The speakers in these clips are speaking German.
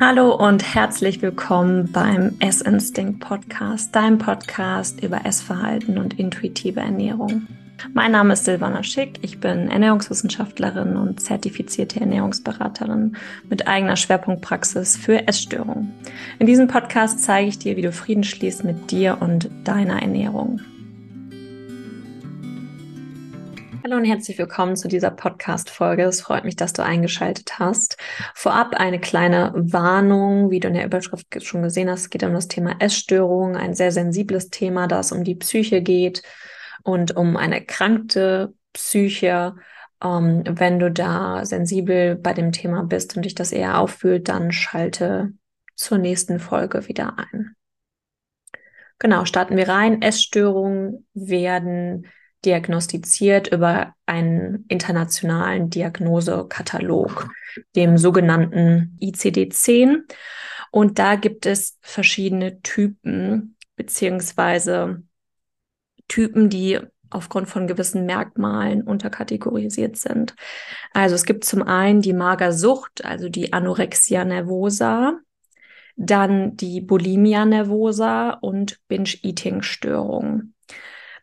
Hallo und herzlich willkommen beim Essinstinct Podcast, deinem Podcast über Essverhalten und intuitive Ernährung. Mein Name ist Silvana Schick, ich bin Ernährungswissenschaftlerin und zertifizierte Ernährungsberaterin mit eigener Schwerpunktpraxis für Essstörungen. In diesem Podcast zeige ich dir, wie du Frieden schließt mit dir und deiner Ernährung. Hallo und herzlich willkommen zu dieser Podcast-Folge. Es freut mich, dass du eingeschaltet hast. Vorab eine kleine Warnung, wie du in der Überschrift schon gesehen hast. Es geht um das Thema Essstörung, ein sehr sensibles Thema, da es um die Psyche geht und um eine erkrankte Psyche. Ähm, wenn du da sensibel bei dem Thema bist und dich das eher auffühlt, dann schalte zur nächsten Folge wieder ein. Genau, starten wir rein. Essstörungen werden diagnostiziert über einen internationalen Diagnosekatalog, dem sogenannten ICD-10. Und da gibt es verschiedene Typen, beziehungsweise Typen, die aufgrund von gewissen Merkmalen unterkategorisiert sind. Also es gibt zum einen die Magersucht, also die Anorexia nervosa, dann die Bulimia nervosa und Binge-Eating-Störung.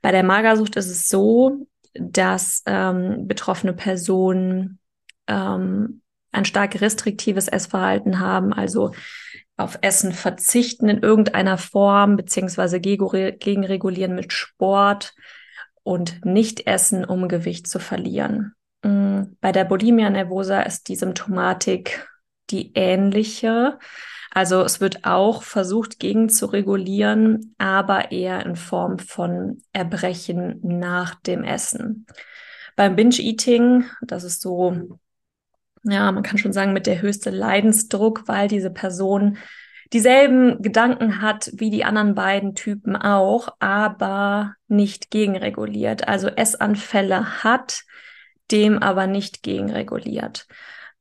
Bei der Magersucht ist es so, dass ähm, betroffene Personen ähm, ein stark restriktives Essverhalten haben, also auf Essen verzichten in irgendeiner Form, beziehungsweise gegenregulieren mit Sport und nicht essen, um Gewicht zu verlieren. Mm, bei der Bulimia nervosa ist die Symptomatik die ähnliche. Also es wird auch versucht, gegen zu regulieren, aber eher in Form von Erbrechen nach dem Essen. Beim Binge-Eating, das ist so, ja, man kann schon sagen, mit der höchste Leidensdruck, weil diese Person dieselben Gedanken hat wie die anderen beiden Typen auch, aber nicht gegenreguliert. Also Essanfälle hat, dem aber nicht gegenreguliert.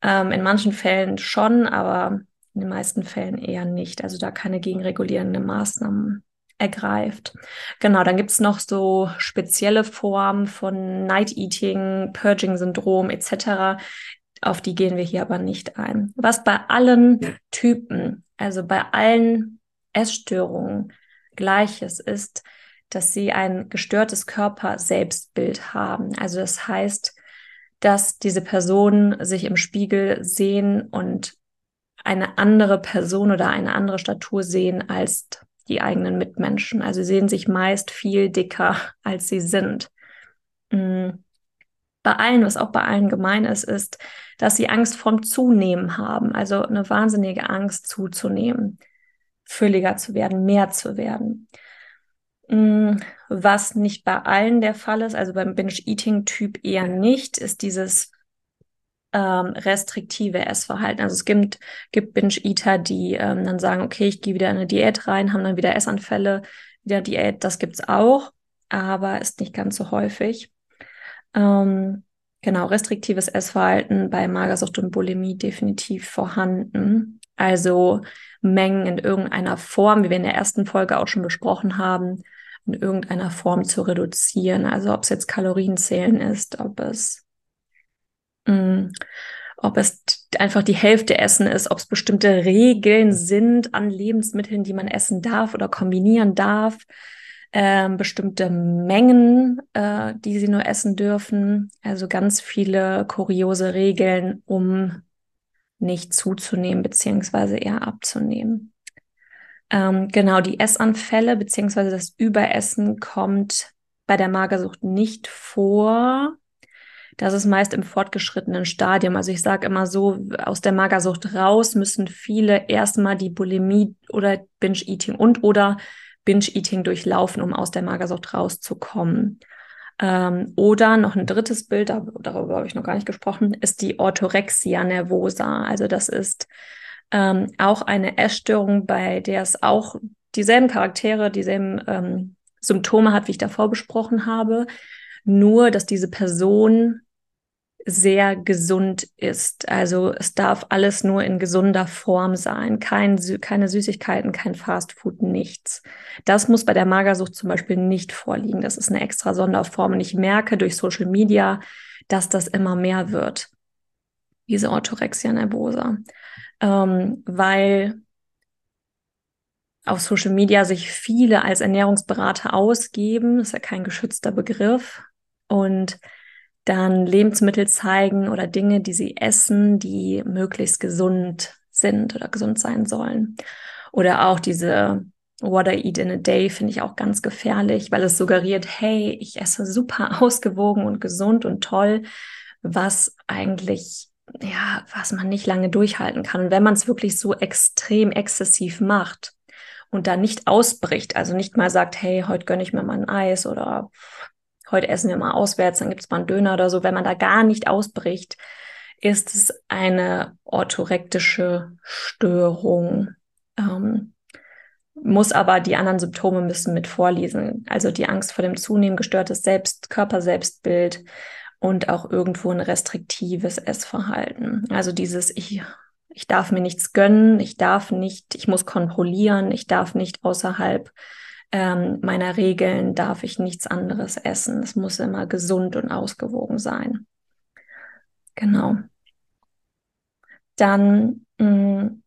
Ähm, in manchen Fällen schon, aber in den meisten Fällen eher nicht. Also da keine gegenregulierende Maßnahmen ergreift. Genau, dann gibt's noch so spezielle Formen von Night Eating, Purging-Syndrom etc. Auf die gehen wir hier aber nicht ein. Was bei allen Typen, also bei allen Essstörungen gleiches ist, dass sie ein gestörtes Körper-Selbstbild haben. Also das heißt, dass diese Personen sich im Spiegel sehen und eine andere Person oder eine andere Statur sehen als die eigenen Mitmenschen. Also sie sehen sich meist viel dicker, als sie sind. Mhm. Bei allen, was auch bei allen gemein ist, ist, dass sie Angst vorm Zunehmen haben, also eine wahnsinnige Angst zuzunehmen, fülliger zu werden, mehr zu werden. Mhm. Was nicht bei allen der Fall ist, also beim Binge-Eating-Typ eher nicht, ist dieses ähm, restriktive Essverhalten. Also es gibt, gibt Binge-Eater, die ähm, dann sagen, okay, ich gehe wieder in eine Diät rein, haben dann wieder Essanfälle, wieder Diät, das gibt's auch, aber ist nicht ganz so häufig. Ähm, genau, restriktives Essverhalten bei Magersucht und Bulimie definitiv vorhanden. Also Mengen in irgendeiner Form, wie wir in der ersten Folge auch schon besprochen haben, in irgendeiner Form zu reduzieren. Also ob es jetzt Kalorienzählen ist, ob es Mm. Ob es einfach die Hälfte Essen ist, ob es bestimmte Regeln sind an Lebensmitteln, die man essen darf oder kombinieren darf, ähm, bestimmte Mengen, äh, die sie nur essen dürfen. Also ganz viele kuriose Regeln, um nicht zuzunehmen beziehungsweise eher abzunehmen. Ähm, genau, die Essanfälle beziehungsweise das Überessen kommt bei der Magersucht nicht vor. Das ist meist im fortgeschrittenen Stadium. Also ich sage immer so, aus der Magersucht raus müssen viele erstmal die Bulimie oder Binge-Eating und oder Binge-Eating durchlaufen, um aus der Magersucht rauszukommen. Ähm, oder noch ein drittes Bild, darüber habe ich noch gar nicht gesprochen, ist die Orthorexia nervosa. Also das ist ähm, auch eine Essstörung, bei der es auch dieselben Charaktere, dieselben ähm, Symptome hat, wie ich davor besprochen habe. Nur, dass diese Person sehr gesund ist. Also es darf alles nur in gesunder Form sein. Kein, keine Süßigkeiten, kein Fastfood, nichts. Das muss bei der Magersucht zum Beispiel nicht vorliegen. Das ist eine extra Sonderform. Und ich merke durch Social Media, dass das immer mehr wird. diese Orthorexia nervosa, ähm, weil auf Social Media sich viele als Ernährungsberater ausgeben, das ist ja kein geschützter Begriff, und dann Lebensmittel zeigen oder Dinge, die sie essen, die möglichst gesund sind oder gesund sein sollen. Oder auch diese What I Eat in a Day finde ich auch ganz gefährlich, weil es suggeriert, hey, ich esse super ausgewogen und gesund und toll, was eigentlich, ja, was man nicht lange durchhalten kann. Und wenn man es wirklich so extrem exzessiv macht und da nicht ausbricht, also nicht mal sagt, hey, heute gönne ich mir mal ein Eis oder heute essen wir mal auswärts, dann gibt es mal einen Döner oder so, wenn man da gar nicht ausbricht, ist es eine orthorektische Störung. Ähm, muss aber die anderen Symptome müssen mit vorlesen. Also die Angst vor dem Zunehmen, gestörtes Selbst, Körperselbstbild und auch irgendwo ein restriktives Essverhalten. Also dieses, ich, ich darf mir nichts gönnen, ich darf nicht, ich muss kontrollieren, ich darf nicht außerhalb ähm, meiner Regeln, darf ich nichts anderes essen. Es muss immer gesund und ausgewogen sein. Genau. Dann mh, mm,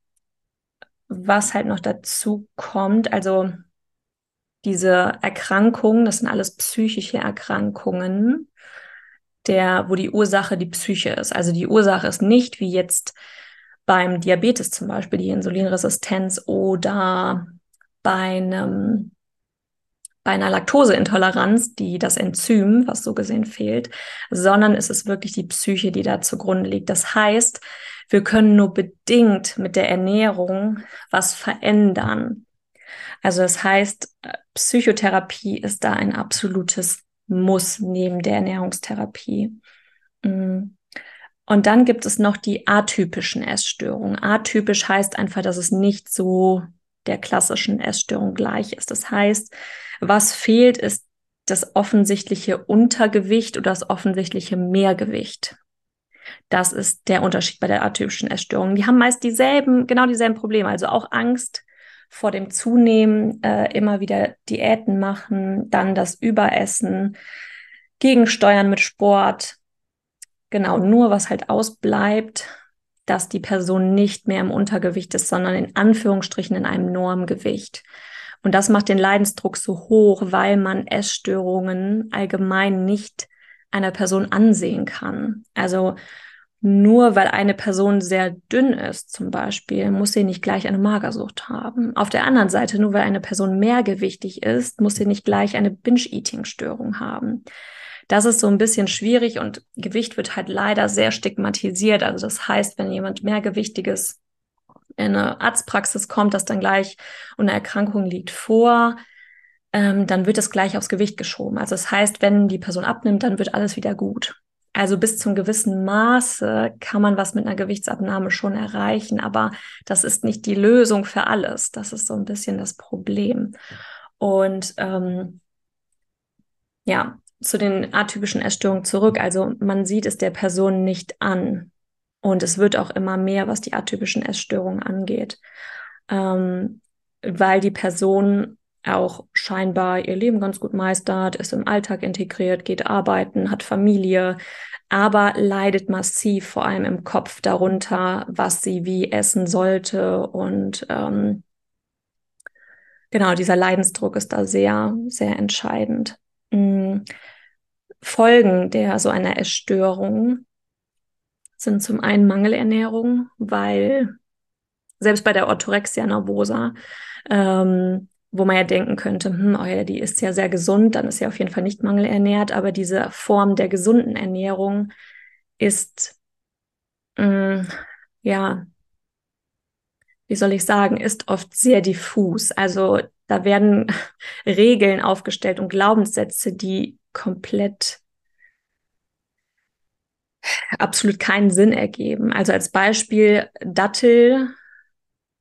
was halt noch dazu kommt, also diese Erkrankungen, das sind alles psychische Erkrankungen, der, wo die Ursache die Psyche ist. Also die Ursache ist nicht wie jetzt beim Diabetes zum Beispiel die Insulinresistenz oder bei einem bei einer Laktoseintoleranz, die das Enzym, was so gesehen fehlt, sondern es ist wirklich die Psyche, die da zugrunde liegt. Das heißt, wir können nur bedingt mit der Ernährung was verändern. Also das heißt, Psychotherapie ist da ein absolutes Muss neben der Ernährungstherapie. Mm. Und dann gibt es noch die atypischen Essstörungen. Atypisch heißt einfach, dass es nicht so der klassischen Essstörung gleich ist. Das heißt, was fehlt, ist das offensichtliche Untergewicht oder das offensichtliche Mehrgewicht. Das ist der Unterschied bei der atypischen Essstörung. Die haben meist dieselben, genau dieselben Probleme, also auch Angst vor dem Zunehmen, äh, immer wieder Diäten machen, dann das Überessen, gegensteuern mit Sport. Genau, nur was halt ausbleibt, dass die Person nicht mehr im Untergewicht ist, sondern in Anführungsstrichen in einem Normgewicht. Und das macht den Leidensdruck so hoch, weil man Essstörungen allgemein nicht einer Person ansehen kann. Also nur weil eine Person sehr dünn ist, zum Beispiel, muss sie nicht gleich eine Magersucht haben. Auf der anderen Seite, nur weil eine Person mehrgewichtig ist, muss sie nicht gleich eine Binge-Eating-Störung haben. Das ist so ein bisschen schwierig und Gewicht wird halt leider sehr stigmatisiert. Also das heißt, wenn jemand mehrgewichtiges in eine Arztpraxis kommt, dass dann gleich eine Erkrankung liegt vor, ähm, dann wird es gleich aufs Gewicht geschoben. Also das heißt, wenn die Person abnimmt, dann wird alles wieder gut. Also bis zum gewissen Maße kann man was mit einer Gewichtsabnahme schon erreichen, aber das ist nicht die Lösung für alles. Das ist so ein bisschen das Problem. Und ähm, ja, zu den atypischen Essstörungen zurück. Also man sieht es der Person nicht an. Und es wird auch immer mehr, was die atypischen Essstörungen angeht, ähm, weil die Person auch scheinbar ihr Leben ganz gut meistert, ist im Alltag integriert, geht arbeiten, hat Familie, aber leidet massiv vor allem im Kopf darunter, was sie wie essen sollte. Und ähm, genau, dieser Leidensdruck ist da sehr, sehr entscheidend. Mhm. Folgen der so einer Essstörung sind zum einen Mangelernährung, weil selbst bei der Orthorexia nervosa, ähm, wo man ja denken könnte, hm, oh ja, die ist ja sehr gesund, dann ist sie auf jeden Fall nicht mangelernährt, aber diese Form der gesunden Ernährung ist, mh, mm, ja, wie soll ich sagen, ist oft sehr diffus. Also da werden Regeln aufgestellt und Glaubenssätze, die komplett absolut keinen Sinn ergeben. Also als Beispiel Dattel.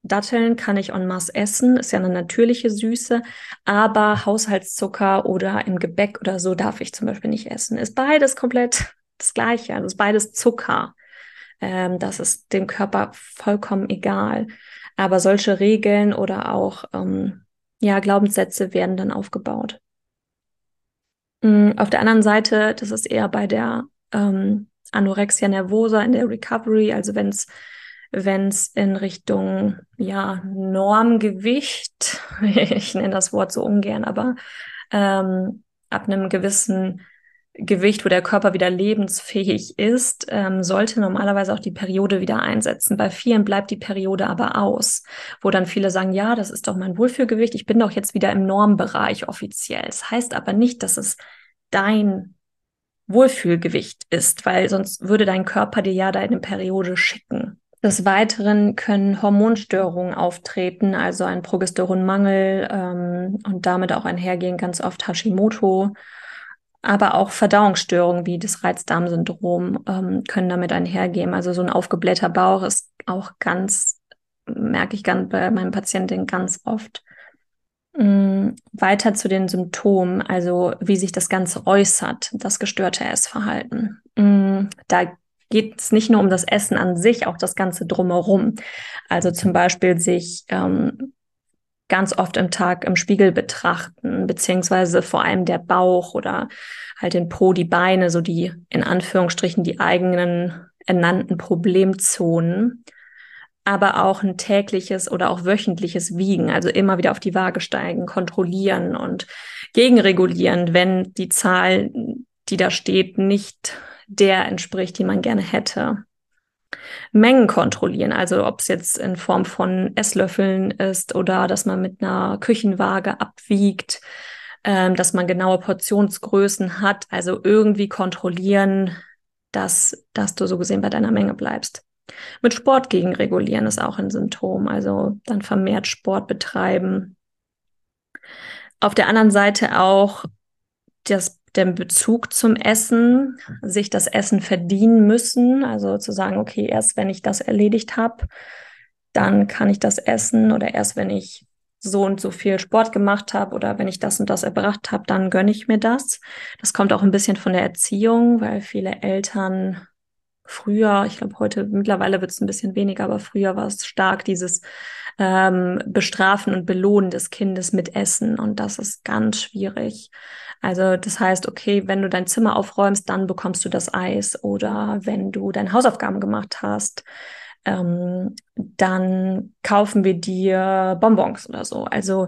Datteln kann ich en masse essen, ist ja eine natürliche Süße, aber Haushaltszucker oder im Gebäck oder so darf ich zum Beispiel nicht essen. Ist beides komplett das Gleiche, also ist beides Zucker. Ähm, das ist dem Körper vollkommen egal. Aber solche Regeln oder auch ähm, ja, Glaubenssätze werden dann aufgebaut. Mhm, auf der anderen Seite, das ist eher bei der ähm, Anorexia nervosa in der Recovery, also wenn es wenn es in Richtung ja Normgewicht, ich nenne das Wort so ungern, aber ähm, ab einem gewissen Gewicht, wo der Körper wieder lebensfähig ist, ähm, sollte normalerweise auch die Periode wieder einsetzen. Bei vielen bleibt die Periode aber aus, wo dann viele sagen, ja, das ist doch mein Wohlfühlgewicht, ich bin doch jetzt wieder im Normbereich offiziell. Das heißt aber nicht, dass es dein Wohlfühlgewicht ist, weil sonst würde dein Körper dir ja deine Periode schicken. Des Weiteren können Hormonstörungen auftreten, also ein Progesteronmangel ähm, und damit auch einhergehen ganz oft Hashimoto aber auch Verdauungsstörungen wie das Reizdarmsyndrom ähm, können damit einhergehen. Also so ein aufgeblähter Bauch ist auch ganz, merke ich ganz bei meinen Patientinnen ganz oft. Ähm, weiter zu den Symptomen, also wie sich das Ganze äußert, das gestörte Essverhalten. Ähm, da geht es nicht nur um das Essen an sich, auch das Ganze drumherum. Also zum Beispiel sich ähm, ganz oft im Tag im Spiegel betrachten, beziehungsweise vor allem der Bauch oder halt den Po, die Beine, so die in Anführungsstrichen die eigenen ernannten Problemzonen, aber auch ein tägliches oder auch wöchentliches Wiegen, also immer wieder auf die Waage steigen, kontrollieren und gegenregulieren, wenn die Zahl, die da steht, nicht der entspricht, die man gerne hätte. Mengen kontrollieren, also ob es jetzt in Form von Esslöffeln ist oder dass man mit einer Küchenwaage abwiegt, ähm, dass man genaue Portionsgrößen hat, also irgendwie kontrollieren, dass, dass du so gesehen bei deiner Menge bleibst. Mit Sport gegenregulieren ist auch ein Symptom, also dann vermehrt Sport betreiben. Auf der anderen Seite auch das den Bezug zum Essen, sich das Essen verdienen müssen. Also zu sagen, okay, erst wenn ich das erledigt habe, dann kann ich das essen oder erst wenn ich so und so viel Sport gemacht habe oder wenn ich das und das erbracht habe, dann gönne ich mir das. Das kommt auch ein bisschen von der Erziehung, weil viele Eltern früher, ich glaube heute mittlerweile wird es ein bisschen weniger, aber früher war es stark dieses ähm, Bestrafen und Belohnen des Kindes mit Essen und das ist ganz schwierig. Also das heißt, okay, wenn du dein Zimmer aufräumst, dann bekommst du das Eis oder wenn du deine Hausaufgaben gemacht hast, ähm, dann kaufen wir dir Bonbons oder so. Also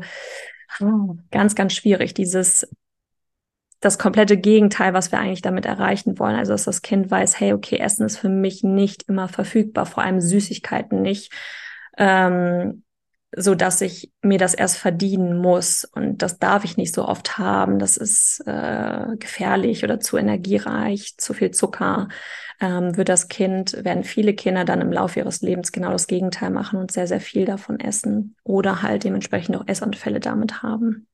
oh, ganz, ganz schwierig, dieses das komplette Gegenteil, was wir eigentlich damit erreichen wollen. Also, dass das Kind weiß, hey, okay, Essen ist für mich nicht immer verfügbar, vor allem Süßigkeiten nicht. Ähm, so dass ich mir das erst verdienen muss und das darf ich nicht so oft haben. Das ist äh, gefährlich oder zu energiereich, zu viel Zucker. Ähm, wird das Kind, werden viele Kinder dann im Laufe ihres Lebens genau das Gegenteil machen und sehr, sehr viel davon essen oder halt dementsprechend auch Essanfälle damit haben.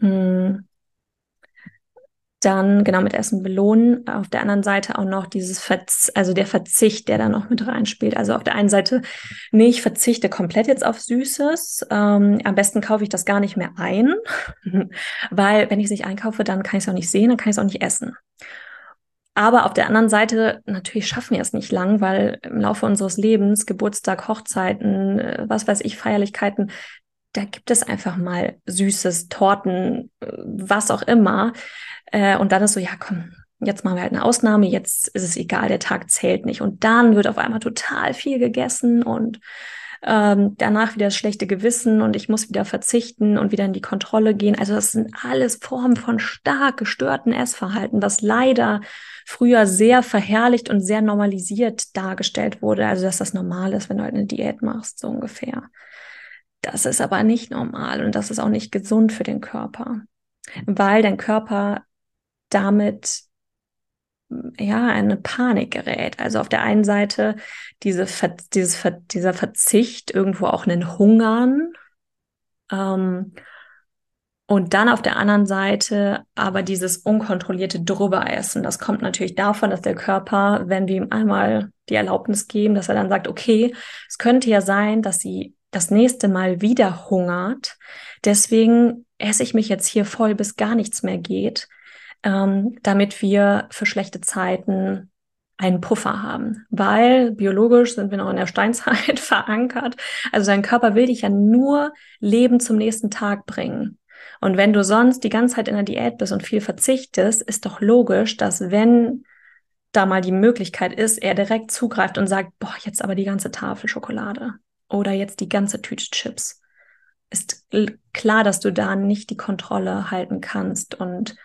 Mm. Dann genau mit Essen belohnen. Auf der anderen Seite auch noch dieses Verz also der Verzicht, der da noch mit reinspielt. Also auf der einen Seite, nee, ich verzichte komplett jetzt auf Süßes. Ähm, am besten kaufe ich das gar nicht mehr ein, weil wenn ich es nicht einkaufe, dann kann ich es auch nicht sehen, dann kann ich es auch nicht essen. Aber auf der anderen Seite, natürlich schaffen wir es nicht lang, weil im Laufe unseres Lebens, Geburtstag, Hochzeiten, äh, was weiß ich, Feierlichkeiten, da gibt es einfach mal Süßes, Torten, äh, was auch immer. Äh, und dann ist so, ja, komm, jetzt machen wir halt eine Ausnahme, jetzt ist es egal, der Tag zählt nicht. Und dann wird auf einmal total viel gegessen und ähm, danach wieder das schlechte Gewissen und ich muss wieder verzichten und wieder in die Kontrolle gehen. Also das sind alles Formen von stark gestörten Essverhalten, was leider früher sehr verherrlicht und sehr normalisiert dargestellt wurde. Also dass das normal ist, wenn du halt eine Diät machst, so ungefähr. Das ist aber nicht normal und das ist auch nicht gesund für den Körper, weil dein Körper damit ja eine Panik gerät. Also auf der einen Seite diese Ver dieses Ver dieser Verzicht, irgendwo auch einen Hungern. Ähm, und dann auf der anderen Seite aber dieses unkontrollierte Drüberessen. Das kommt natürlich davon, dass der Körper, wenn wir ihm einmal die Erlaubnis geben, dass er dann sagt, okay, es könnte ja sein, dass sie das nächste Mal wieder hungert. Deswegen esse ich mich jetzt hier voll, bis gar nichts mehr geht, ähm, damit wir für schlechte Zeiten einen Puffer haben, weil biologisch sind wir noch in der Steinzeit verankert. Also dein Körper will dich ja nur Leben zum nächsten Tag bringen. Und wenn du sonst die ganze Zeit in der Diät bist und viel verzichtest, ist doch logisch, dass wenn da mal die Möglichkeit ist, er direkt zugreift und sagt, boah, jetzt aber die ganze Tafel Schokolade oder jetzt die ganze Tüte Chips. Ist klar, dass du da nicht die Kontrolle halten kannst und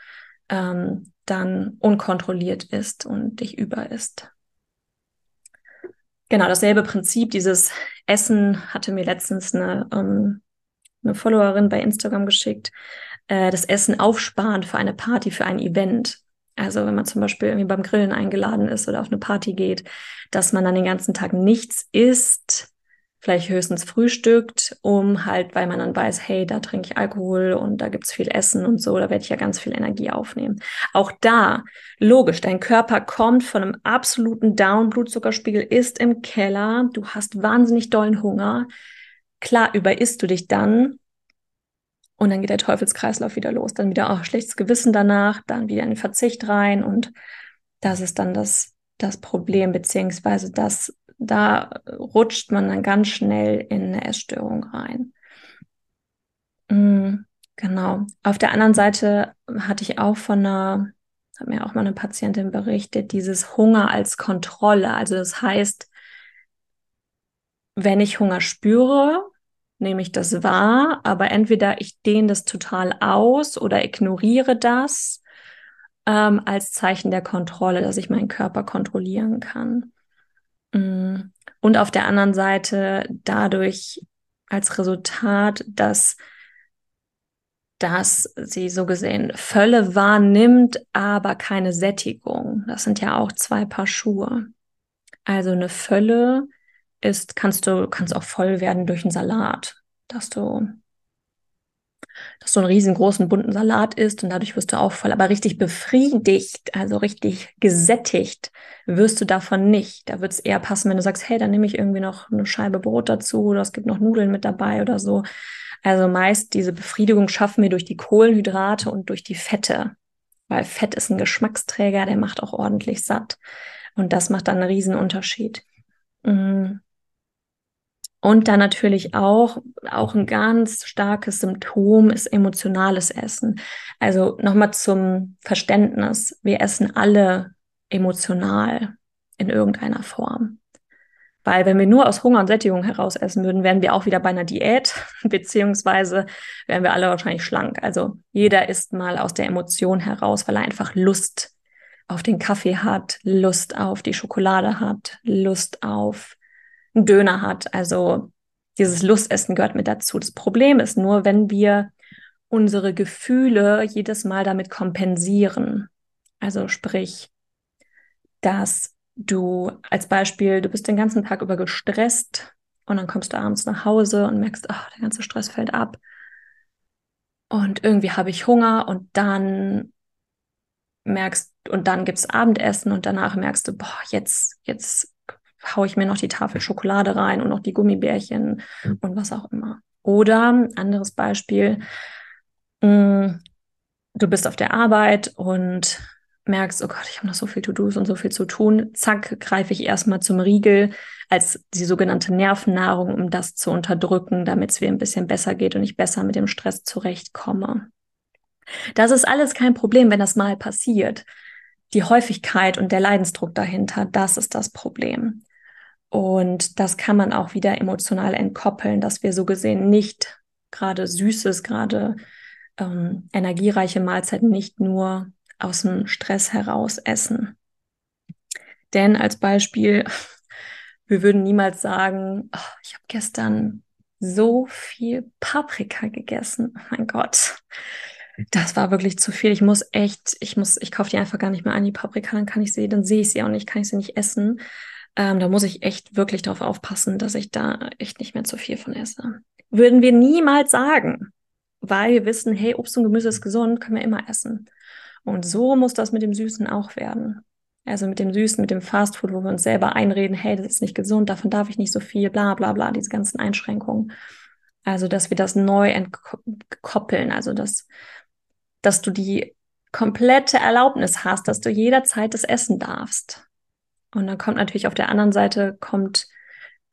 ähm, dann unkontrolliert ist und dich über ist. Genau, dasselbe Prinzip, dieses Essen hatte mir letztens eine, ähm, eine Followerin bei Instagram geschickt, äh, das Essen aufsparen für eine Party, für ein Event. Also wenn man zum Beispiel irgendwie beim Grillen eingeladen ist oder auf eine Party geht, dass man dann den ganzen Tag nichts isst, vielleicht höchstens frühstückt, um halt, weil man dann weiß, hey, da trinke ich Alkohol und da gibt's viel Essen und so, da werde ich ja ganz viel Energie aufnehmen. Auch da, logisch, dein Körper kommt von einem absoluten Down, Blutzuckerspiegel ist im Keller, du hast wahnsinnig dollen Hunger. Klar, überisst du dich dann und dann geht der Teufelskreislauf wieder los. Dann wieder auch schlechtes Gewissen danach, dann wieder in den Verzicht rein und das ist dann das, das Problem, beziehungsweise das da rutscht man dann ganz schnell in eine Essstörung rein. Mhm, genau. Auf der anderen Seite hatte ich auch von einer, hat mir auch mal eine Patientin berichtet, dieses Hunger als Kontrolle. Also das heißt, wenn ich Hunger spüre, nehme ich das wahr, aber entweder ich dehne das total aus oder ignoriere das ähm, als Zeichen der Kontrolle, dass ich meinen Körper kontrollieren kann. Mm. Und auf der anderen Seite dadurch als Resultat, dass, dass sie so gesehen Völle wahrnimmt, aber keine Sättigung. Das sind ja auch zwei Paar Schuhe. Also eine Völle ist, kannst du, kannst auch voll werden durch einen Salat, dass du dass du einen riesengroßen bunten Salat isst und dadurch wirst du auch voll, aber richtig befriedigt, also richtig gesättigt wirst du davon nicht. Da wird es eher passen, wenn du sagst, hey, dann nehme ich irgendwie noch eine Scheibe Brot dazu oder es gibt noch Nudeln mit dabei oder so. Also meist diese Befriedigung schaffen wir durch die Kohlenhydrate und durch die Fette, weil Fett ist ein Geschmacksträger, der macht auch ordentlich satt. Und das macht dann einen riesen Unterschied. Mhm. Und dann natürlich auch, auch ein ganz starkes Symptom ist emotionales Essen. Also nochmal zum Verständnis. Wir essen alle emotional in irgendeiner Form. Weil wenn wir nur aus Hunger und Sättigung heraus essen würden, wären wir auch wieder bei einer Diät, beziehungsweise wären wir alle wahrscheinlich schlank. Also jeder isst mal aus der Emotion heraus, weil er einfach Lust auf den Kaffee hat, Lust auf die Schokolade hat, Lust auf einen Döner hat. Also dieses Lustessen gehört mit dazu. Das Problem ist nur, wenn wir unsere Gefühle jedes Mal damit kompensieren. Also sprich, dass du als Beispiel, du bist den ganzen Tag über gestresst und dann kommst du abends nach Hause und merkst, ach, der ganze Stress fällt ab. Und irgendwie habe ich Hunger und dann merkst, und dann gibt's Abendessen und danach merkst du, boah, jetzt, jetzt haue ich mir noch die Tafel Schokolade rein und noch die Gummibärchen mhm. und was auch immer. Oder anderes Beispiel, mh, mm, du bist auf der Arbeit und merkst, oh Gott, ich habe noch so viel To-Dos und so viel zu tun. Zack, greife ich erstmal zum Riegel als die sogenannte Nervennahrung, um das zu unterdrücken, damit es mir ein bisschen besser geht und ich besser mit dem Stress zurechtkomme. Das ist alles kein Problem, wenn das mal passiert. Die Häufigkeit und der Leidensdruck dahinter, das ist das Problem. Und das kann man auch wieder emotional entkoppeln, dass wir so gesehen nicht gerade süßes, gerade ähm, energiereiche Mahlzeiten nicht nur aus dem Stress heraus essen. Denn als Beispiel, wir würden niemals sagen, oh, ich habe gestern so viel Paprika gegessen. Oh mein Gott, das war wirklich zu viel. Ich muss echt, ich muss, ich kaufe die einfach gar nicht mehr an, die Paprika, dann kann ich sie, dann sehe ich sie auch nicht, kann ich sie nicht essen. Ähm, da muss ich echt wirklich darauf aufpassen, dass ich da echt nicht mehr zu viel von esse. Würden wir niemals sagen, weil wir wissen, hey, Obst und Gemüse ist gesund, können wir immer essen. Und so muss das mit dem Süßen auch werden. Also mit dem Süßen, mit dem Fastfood, wo wir uns selber einreden, hey, das ist nicht gesund, davon darf ich nicht so viel, bla bla bla, diese ganzen Einschränkungen. Also, dass wir das neu entkoppeln, also dass, dass du die komplette Erlaubnis hast, dass du jederzeit das essen darfst. Und dann kommt natürlich auf der anderen Seite kommt,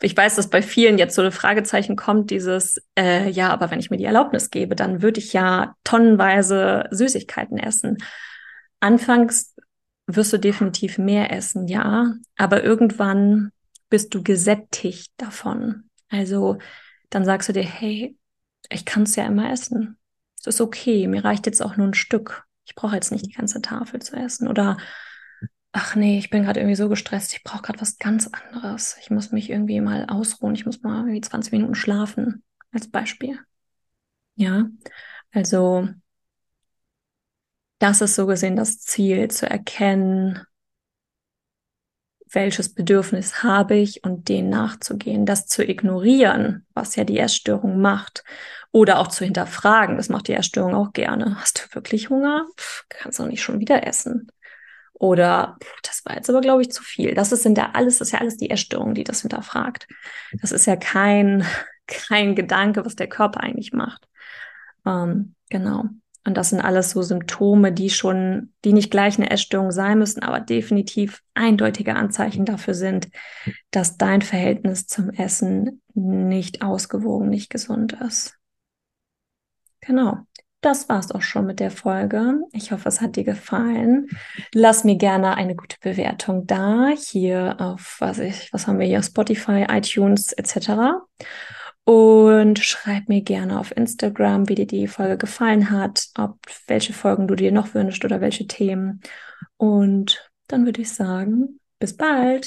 ich weiß, dass bei vielen jetzt so eine Fragezeichen kommt, dieses, äh, ja, aber wenn ich mir die Erlaubnis gebe, dann würde ich ja tonnenweise Süßigkeiten essen. Anfangs wirst du definitiv mehr essen, ja. Aber irgendwann bist du gesättigt davon. Also dann sagst du dir, hey, ich kann es ja immer essen. Es ist okay, mir reicht jetzt auch nur ein Stück. Ich brauche jetzt nicht die ganze Tafel zu essen. Oder ach nee, ich bin gerade irgendwie so gestresst, ich brauche gerade was ganz anderes. Ich muss mich irgendwie mal ausruhen, ich muss mal irgendwie 20 Minuten schlafen, als Beispiel. Ja, also das ist so gesehen das Ziel, zu erkennen, welches Bedürfnis habe ich und den nachzugehen, das zu ignorieren, was ja die Essstörung macht, oder auch zu hinterfragen, das macht die Essstörung auch gerne. Hast du wirklich Hunger? Kannst du nicht schon wieder essen. Oder pff, das war jetzt aber, glaube ich, zu viel. Das ist, sind ja alles, das ist ja alles die Essstörung, die das hinterfragt. Das ist ja kein, kein Gedanke, was der Körper eigentlich macht. Ähm, genau. Und das sind alles so Symptome, die schon, die nicht gleich eine Essstörung sein müssen, aber definitiv eindeutige Anzeichen dafür sind, dass dein Verhältnis zum Essen nicht ausgewogen, nicht gesund ist. Genau. Das war's auch schon mit der Folge. Ich hoffe, es hat dir gefallen. Lass mir gerne eine gute Bewertung da. Hier auf, was ich, was haben wir hier? Spotify, iTunes etc. Und schreib mir gerne auf Instagram, wie dir die Folge gefallen hat, ob welche Folgen du dir noch wünschst oder welche Themen. Und dann würde ich sagen, bis bald.